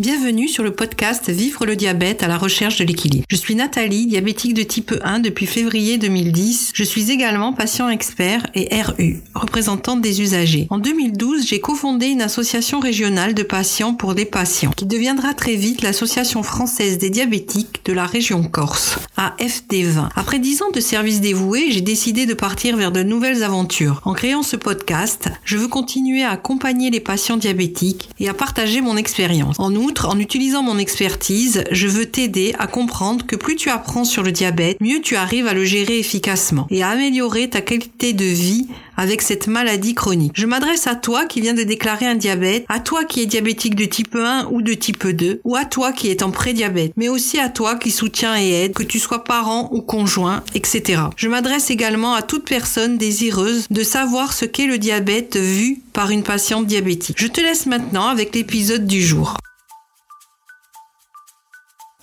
Bienvenue sur le podcast Vivre le diabète à la recherche de l'équilibre. Je suis Nathalie, diabétique de type 1 depuis février 2010. Je suis également patient expert et RU, représentante des usagers. En 2012, j'ai cofondé une association régionale de patients pour des patients qui deviendra très vite l'association française des diabétiques de la région Corse, AFD20. Après 10 ans de service dévoué, j'ai décidé de partir vers de nouvelles aventures. En créant ce podcast, je veux continuer à accompagner les patients diabétiques et à partager mon expérience. En en utilisant mon expertise, je veux t'aider à comprendre que plus tu apprends sur le diabète, mieux tu arrives à le gérer efficacement et à améliorer ta qualité de vie avec cette maladie chronique. Je m'adresse à toi qui viens de déclarer un diabète, à toi qui es diabétique de type 1 ou de type 2, ou à toi qui est en prédiabète, mais aussi à toi qui soutient et aide, que tu sois parent ou conjoint, etc. Je m'adresse également à toute personne désireuse de savoir ce qu'est le diabète vu par une patiente diabétique. Je te laisse maintenant avec l'épisode du jour.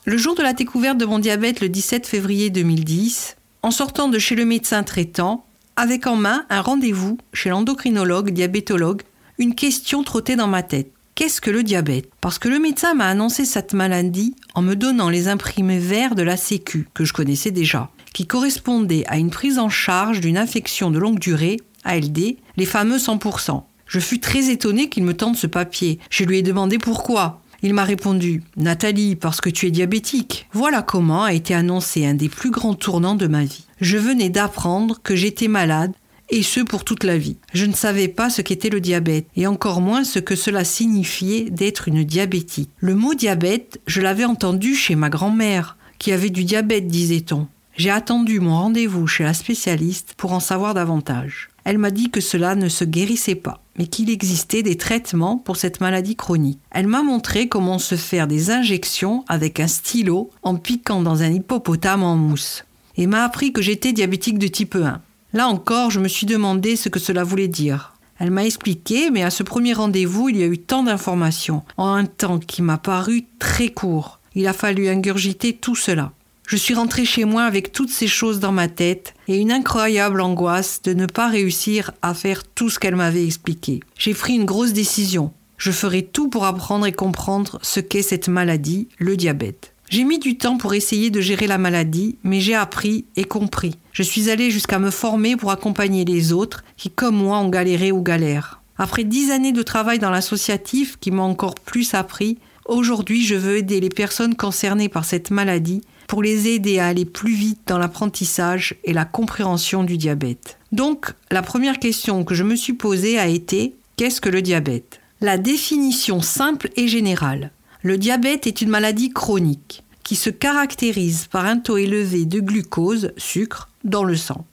Le jour de la découverte de mon diabète le 17 février 2010, en sortant de chez le médecin traitant, avec en main un rendez-vous chez l'endocrinologue diabétologue, une question trottait dans ma tête. Qu'est-ce que le diabète? Parce que le médecin m'a annoncé cette maladie en me donnant les imprimés verts de la Sécu, que je connaissais déjà, qui correspondaient à une prise en charge d'une infection de longue durée, ALD, les fameux 100%. Je fus très étonné qu'il me tende ce papier. Je lui ai demandé pourquoi. Il m'a répondu Nathalie, parce que tu es diabétique. Voilà comment a été annoncé un des plus grands tournants de ma vie. Je venais d'apprendre que j'étais malade et ce pour toute la vie. Je ne savais pas ce qu'était le diabète, et encore moins ce que cela signifiait d'être une diabétique. Le mot diabète, je l'avais entendu chez ma grand-mère, qui avait du diabète, disait-on. J'ai attendu mon rendez-vous chez la spécialiste pour en savoir davantage. Elle m'a dit que cela ne se guérissait pas mais qu'il existait des traitements pour cette maladie chronique. Elle m'a montré comment se faire des injections avec un stylo en piquant dans un hippopotame en mousse, et m'a appris que j'étais diabétique de type 1. Là encore, je me suis demandé ce que cela voulait dire. Elle m'a expliqué, mais à ce premier rendez-vous, il y a eu tant d'informations, en un temps qui m'a paru très court. Il a fallu ingurgiter tout cela. Je suis rentrée chez moi avec toutes ces choses dans ma tête et une incroyable angoisse de ne pas réussir à faire tout ce qu'elle m'avait expliqué. J'ai pris une grosse décision. Je ferai tout pour apprendre et comprendre ce qu'est cette maladie, le diabète. J'ai mis du temps pour essayer de gérer la maladie, mais j'ai appris et compris. Je suis allée jusqu'à me former pour accompagner les autres qui, comme moi, ont galéré ou galèrent. Après dix années de travail dans l'associatif qui m'ont encore plus appris, aujourd'hui je veux aider les personnes concernées par cette maladie pour les aider à aller plus vite dans l'apprentissage et la compréhension du diabète. Donc, la première question que je me suis posée a été qu'est-ce que le diabète? La définition simple et générale. Le diabète est une maladie chronique qui se caractérise par un taux élevé de glucose, sucre, dans le sang.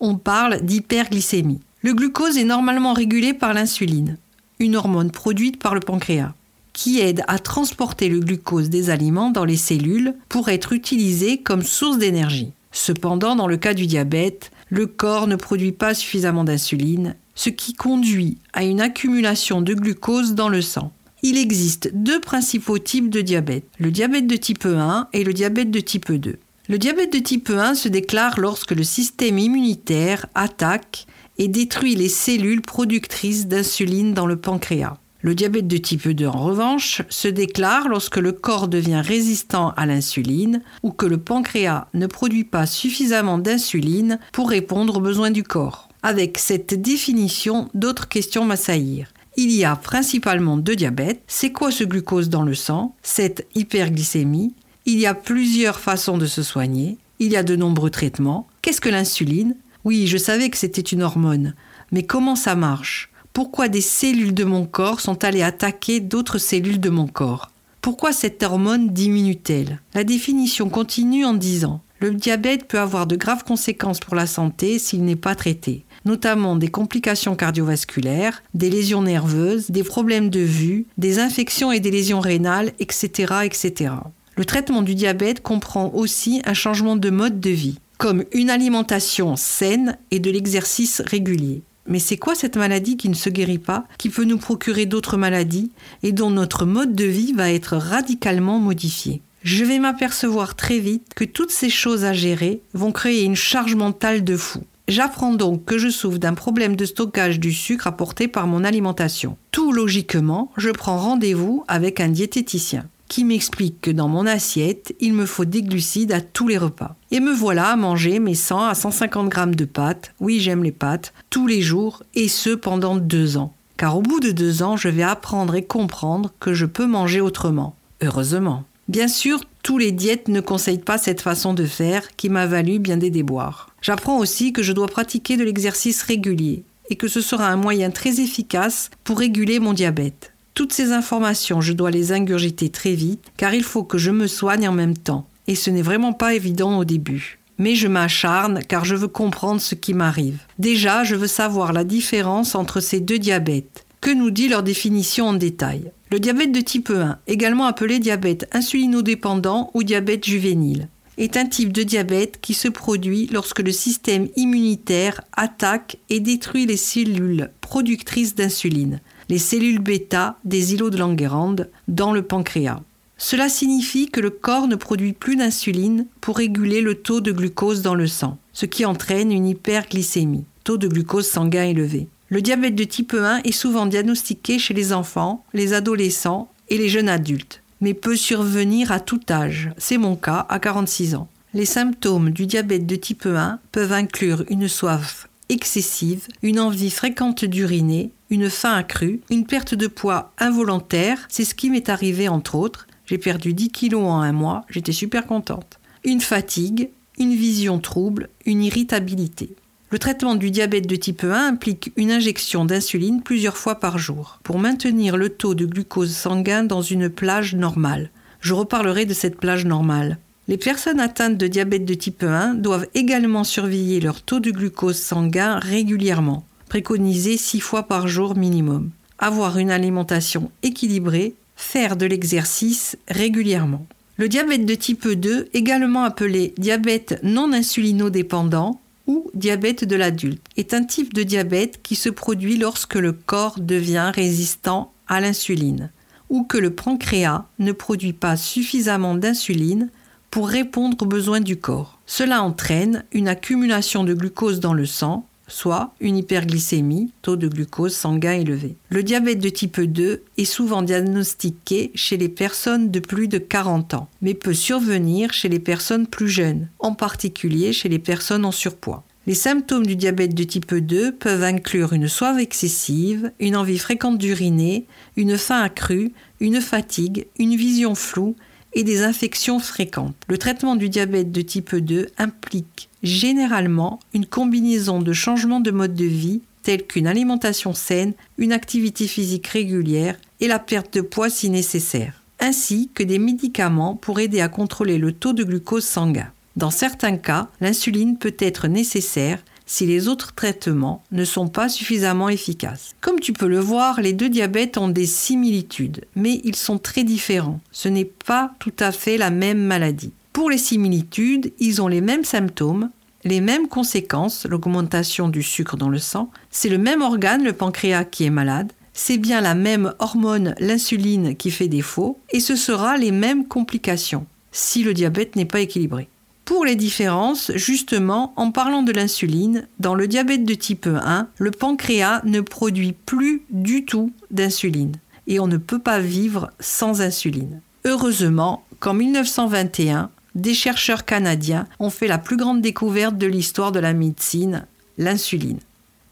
On parle d'hyperglycémie. Le glucose est normalement régulé par l'insuline, une hormone produite par le pancréas qui aide à transporter le glucose des aliments dans les cellules pour être utilisé comme source d'énergie. Cependant, dans le cas du diabète, le corps ne produit pas suffisamment d'insuline, ce qui conduit à une accumulation de glucose dans le sang. Il existe deux principaux types de diabète, le diabète de type 1 et le diabète de type 2. Le diabète de type 1 se déclare lorsque le système immunitaire attaque et détruit les cellules productrices d'insuline dans le pancréas. Le diabète de type 2, en revanche, se déclare lorsque le corps devient résistant à l'insuline ou que le pancréas ne produit pas suffisamment d'insuline pour répondre aux besoins du corps. Avec cette définition, d'autres questions m'assaillirent. Il y a principalement deux diabètes. C'est quoi ce glucose dans le sang? Cette hyperglycémie Il y a plusieurs façons de se soigner. Il y a de nombreux traitements. Qu'est-ce que l'insuline? Oui, je savais que c'était une hormone. Mais comment ça marche? Pourquoi des cellules de mon corps sont allées attaquer d'autres cellules de mon corps Pourquoi cette hormone diminue-t-elle? La définition continue en disant le diabète peut avoir de graves conséquences pour la santé s'il n'est pas traité, notamment des complications cardiovasculaires, des lésions nerveuses, des problèmes de vue, des infections et des lésions rénales, etc. etc. Le traitement du diabète comprend aussi un changement de mode de vie, comme une alimentation saine et de l'exercice régulier. Mais c'est quoi cette maladie qui ne se guérit pas, qui peut nous procurer d'autres maladies et dont notre mode de vie va être radicalement modifié? Je vais m'apercevoir très vite que toutes ces choses à gérer vont créer une charge mentale de fou. J'apprends donc que je souffre d'un problème de stockage du sucre apporté par mon alimentation. Tout logiquement, je prends rendez-vous avec un diététicien qui m'explique que dans mon assiette, il me faut des glucides à tous les repas. Et me voilà à manger mes 100 à 150 grammes de pâtes, oui j'aime les pâtes, tous les jours, et ce pendant deux ans. Car au bout de deux ans, je vais apprendre et comprendre que je peux manger autrement. Heureusement. Bien sûr, tous les diètes ne conseillent pas cette façon de faire qui m'a valu bien des déboires. J'apprends aussi que je dois pratiquer de l'exercice régulier et que ce sera un moyen très efficace pour réguler mon diabète. Toutes ces informations, je dois les ingurgiter très vite car il faut que je me soigne en même temps et ce n'est vraiment pas évident au début. Mais je m'acharne car je veux comprendre ce qui m'arrive. Déjà, je veux savoir la différence entre ces deux diabètes. Que nous dit leur définition en détail? Le diabète de type 1, également appelé diabète insulinodépendant ou diabète juvénile, est un type de diabète qui se produit lorsque le système immunitaire attaque et détruit les cellules productrices d'insuline, les cellules bêta des îlots de Langerhans, dans le pancréas. Cela signifie que le corps ne produit plus d'insuline pour réguler le taux de glucose dans le sang, ce qui entraîne une hyperglycémie, taux de glucose sanguin élevé. Le diabète de type 1 est souvent diagnostiqué chez les enfants, les adolescents et les jeunes adultes, mais peut survenir à tout âge. C'est mon cas à 46 ans. Les symptômes du diabète de type 1 peuvent inclure une soif excessive, une envie fréquente d'uriner, une faim accrue, une perte de poids involontaire, c'est ce qui m'est arrivé entre autres. J'ai perdu 10 kilos en un mois, j'étais super contente. Une fatigue, une vision trouble, une irritabilité. Le traitement du diabète de type 1 implique une injection d'insuline plusieurs fois par jour pour maintenir le taux de glucose sanguin dans une plage normale. Je reparlerai de cette plage normale. Les personnes atteintes de diabète de type 1 doivent également surveiller leur taux de glucose sanguin régulièrement, préconisé 6 fois par jour minimum. Avoir une alimentation équilibrée, faire de l'exercice régulièrement. Le diabète de type 2, également appelé diabète non insulinodépendant, ou diabète de l'adulte est un type de diabète qui se produit lorsque le corps devient résistant à l'insuline ou que le pancréas ne produit pas suffisamment d'insuline pour répondre aux besoins du corps. Cela entraîne une accumulation de glucose dans le sang, soit une hyperglycémie, taux de glucose sanguin élevé. Le diabète de type 2 est souvent diagnostiqué chez les personnes de plus de 40 ans, mais peut survenir chez les personnes plus jeunes, en particulier chez les personnes en surpoids. Les symptômes du diabète de type 2 peuvent inclure une soif excessive, une envie fréquente d'uriner, une faim accrue, une fatigue, une vision floue et des infections fréquentes. Le traitement du diabète de type 2 implique généralement une combinaison de changements de mode de vie tels qu'une alimentation saine, une activité physique régulière et la perte de poids si nécessaire, ainsi que des médicaments pour aider à contrôler le taux de glucose sanguin. Dans certains cas, l'insuline peut être nécessaire si les autres traitements ne sont pas suffisamment efficaces. Comme tu peux le voir, les deux diabètes ont des similitudes, mais ils sont très différents. Ce n'est pas tout à fait la même maladie. Pour les similitudes, ils ont les mêmes symptômes, les mêmes conséquences, l'augmentation du sucre dans le sang, c'est le même organe, le pancréas, qui est malade, c'est bien la même hormone, l'insuline, qui fait défaut, et ce sera les mêmes complications si le diabète n'est pas équilibré. Pour les différences, justement, en parlant de l'insuline, dans le diabète de type 1, le pancréas ne produit plus du tout d'insuline et on ne peut pas vivre sans insuline. Heureusement qu'en 1921, des chercheurs canadiens ont fait la plus grande découverte de l'histoire de la médecine, l'insuline.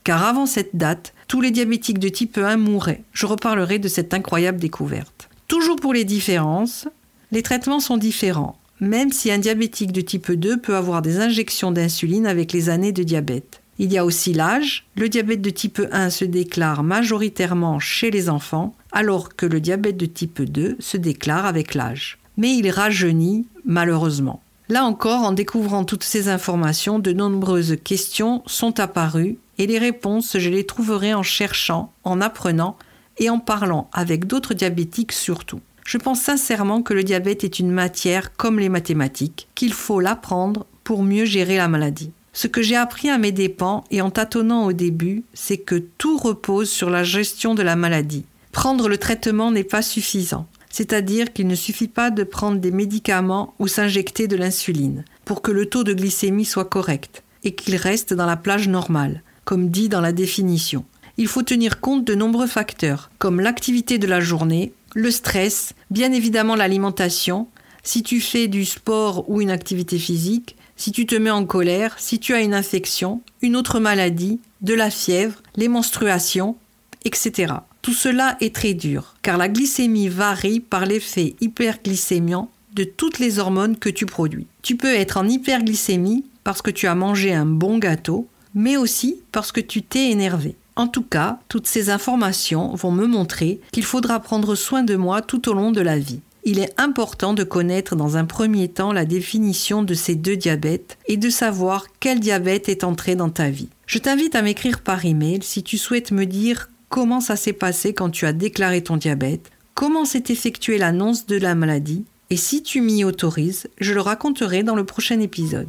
Car avant cette date, tous les diabétiques de type 1 mouraient. Je reparlerai de cette incroyable découverte. Toujours pour les différences, les traitements sont différents même si un diabétique de type 2 peut avoir des injections d'insuline avec les années de diabète. Il y a aussi l'âge. Le diabète de type 1 se déclare majoritairement chez les enfants, alors que le diabète de type 2 se déclare avec l'âge. Mais il rajeunit malheureusement. Là encore, en découvrant toutes ces informations, de nombreuses questions sont apparues et les réponses, je les trouverai en cherchant, en apprenant et en parlant avec d'autres diabétiques surtout. Je pense sincèrement que le diabète est une matière comme les mathématiques, qu'il faut l'apprendre pour mieux gérer la maladie. Ce que j'ai appris à mes dépens et en tâtonnant au début, c'est que tout repose sur la gestion de la maladie. Prendre le traitement n'est pas suffisant, c'est-à-dire qu'il ne suffit pas de prendre des médicaments ou s'injecter de l'insuline pour que le taux de glycémie soit correct. et qu'il reste dans la plage normale, comme dit dans la définition. Il faut tenir compte de nombreux facteurs, comme l'activité de la journée, le stress, bien évidemment l'alimentation, si tu fais du sport ou une activité physique, si tu te mets en colère, si tu as une infection, une autre maladie, de la fièvre, les menstruations, etc. Tout cela est très dur, car la glycémie varie par l'effet hyperglycémiant de toutes les hormones que tu produis. Tu peux être en hyperglycémie parce que tu as mangé un bon gâteau, mais aussi parce que tu t'es énervé. En tout cas, toutes ces informations vont me montrer qu'il faudra prendre soin de moi tout au long de la vie. Il est important de connaître dans un premier temps la définition de ces deux diabètes et de savoir quel diabète est entré dans ta vie. Je t'invite à m'écrire par email si tu souhaites me dire comment ça s'est passé quand tu as déclaré ton diabète, comment s'est effectuée l'annonce de la maladie, et si tu m'y autorises, je le raconterai dans le prochain épisode.